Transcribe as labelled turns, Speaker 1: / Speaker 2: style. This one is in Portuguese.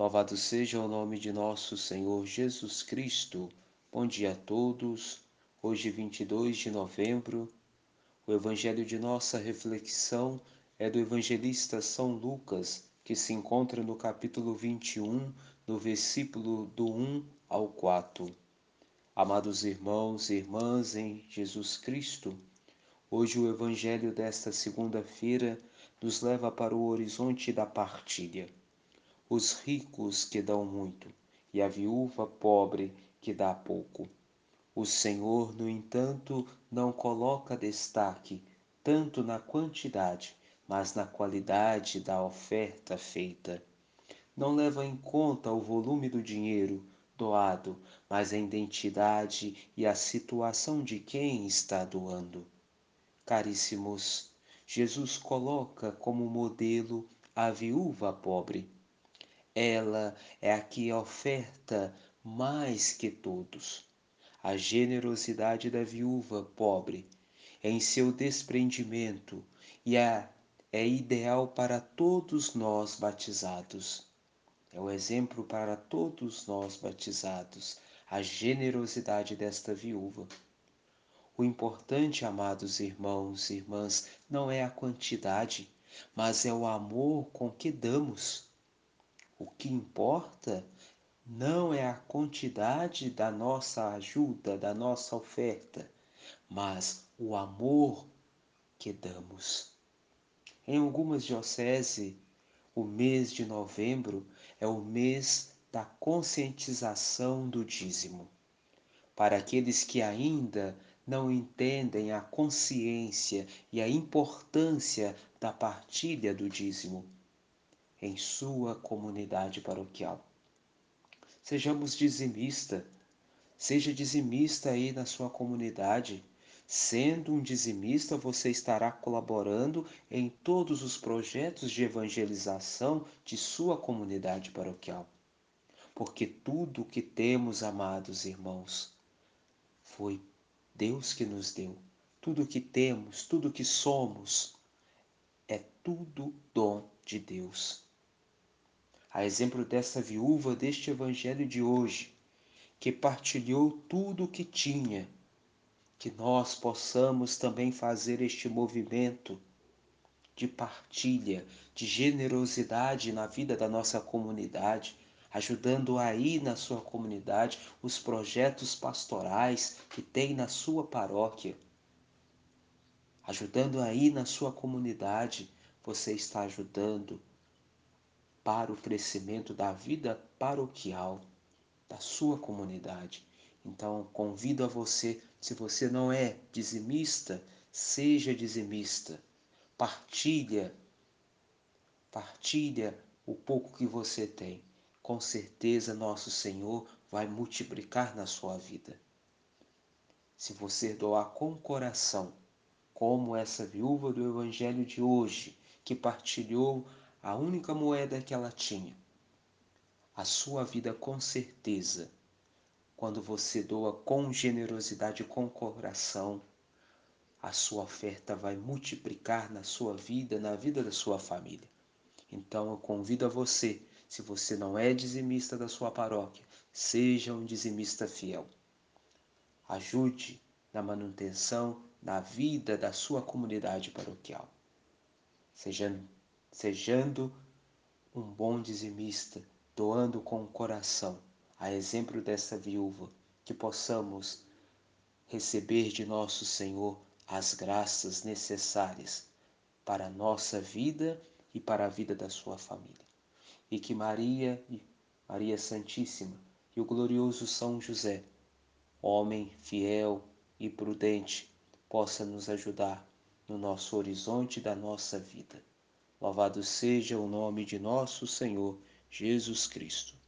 Speaker 1: Louvado seja o nome de nosso Senhor Jesus Cristo. Bom dia a todos. Hoje, 22 de novembro, o evangelho de nossa reflexão é do evangelista São Lucas, que se encontra no capítulo 21, no versículo do 1 ao 4. Amados irmãos e irmãs em Jesus Cristo, hoje o evangelho desta segunda-feira nos leva para o horizonte da partilha os ricos que dão muito e a viúva pobre que dá pouco. O Senhor, no entanto, não coloca destaque tanto na quantidade, mas na qualidade da oferta feita. Não leva em conta o volume do dinheiro doado, mas a identidade e a situação de quem está doando. Caríssimos, Jesus coloca como modelo a viúva pobre ela é a que oferta mais que todos. A generosidade da viúva pobre em seu desprendimento e é, é ideal para todos nós batizados. É o exemplo para todos nós batizados, a generosidade desta viúva. O importante, amados irmãos e irmãs, não é a quantidade, mas é o amor com que damos. O que importa não é a quantidade da nossa ajuda, da nossa oferta, mas o amor que damos. Em algumas dioceses, o mês de novembro é o mês da conscientização do dízimo. Para aqueles que ainda não entendem a consciência e a importância da partilha do dízimo, em sua comunidade paroquial. Sejamos dizimista, seja dizimista aí na sua comunidade. Sendo um dizimista, você estará colaborando em todos os projetos de evangelização de sua comunidade paroquial. Porque tudo o que temos, amados irmãos, foi Deus que nos deu. Tudo o que temos, tudo o que somos, é tudo dom de Deus a exemplo dessa viúva deste evangelho de hoje, que partilhou tudo o que tinha, que nós possamos também fazer este movimento de partilha, de generosidade na vida da nossa comunidade, ajudando aí na sua comunidade os projetos pastorais que tem na sua paróquia. Ajudando aí na sua comunidade, você está ajudando para o crescimento da vida paroquial da sua comunidade. Então, convido a você, se você não é dizimista, seja dizimista. Partilha, partilha o pouco que você tem. Com certeza, nosso Senhor vai multiplicar na sua vida. Se você doar com coração, como essa viúva do Evangelho de hoje, que partilhou a única moeda que ela tinha. A sua vida, com certeza, quando você doa com generosidade, com coração, a sua oferta vai multiplicar na sua vida, na vida da sua família. Então eu convido a você, se você não é dizimista da sua paróquia, seja um dizimista fiel. Ajude na manutenção da vida da sua comunidade paroquial. Seja sejando um bom dizimista, doando com o coração, a exemplo dessa viúva, que possamos receber de nosso Senhor as graças necessárias para a nossa vida e para a vida da sua família. E que Maria, Maria Santíssima e o glorioso São José, homem fiel e prudente, possa nos ajudar no nosso horizonte da nossa vida Louvado seja o nome de nosso Senhor Jesus Cristo.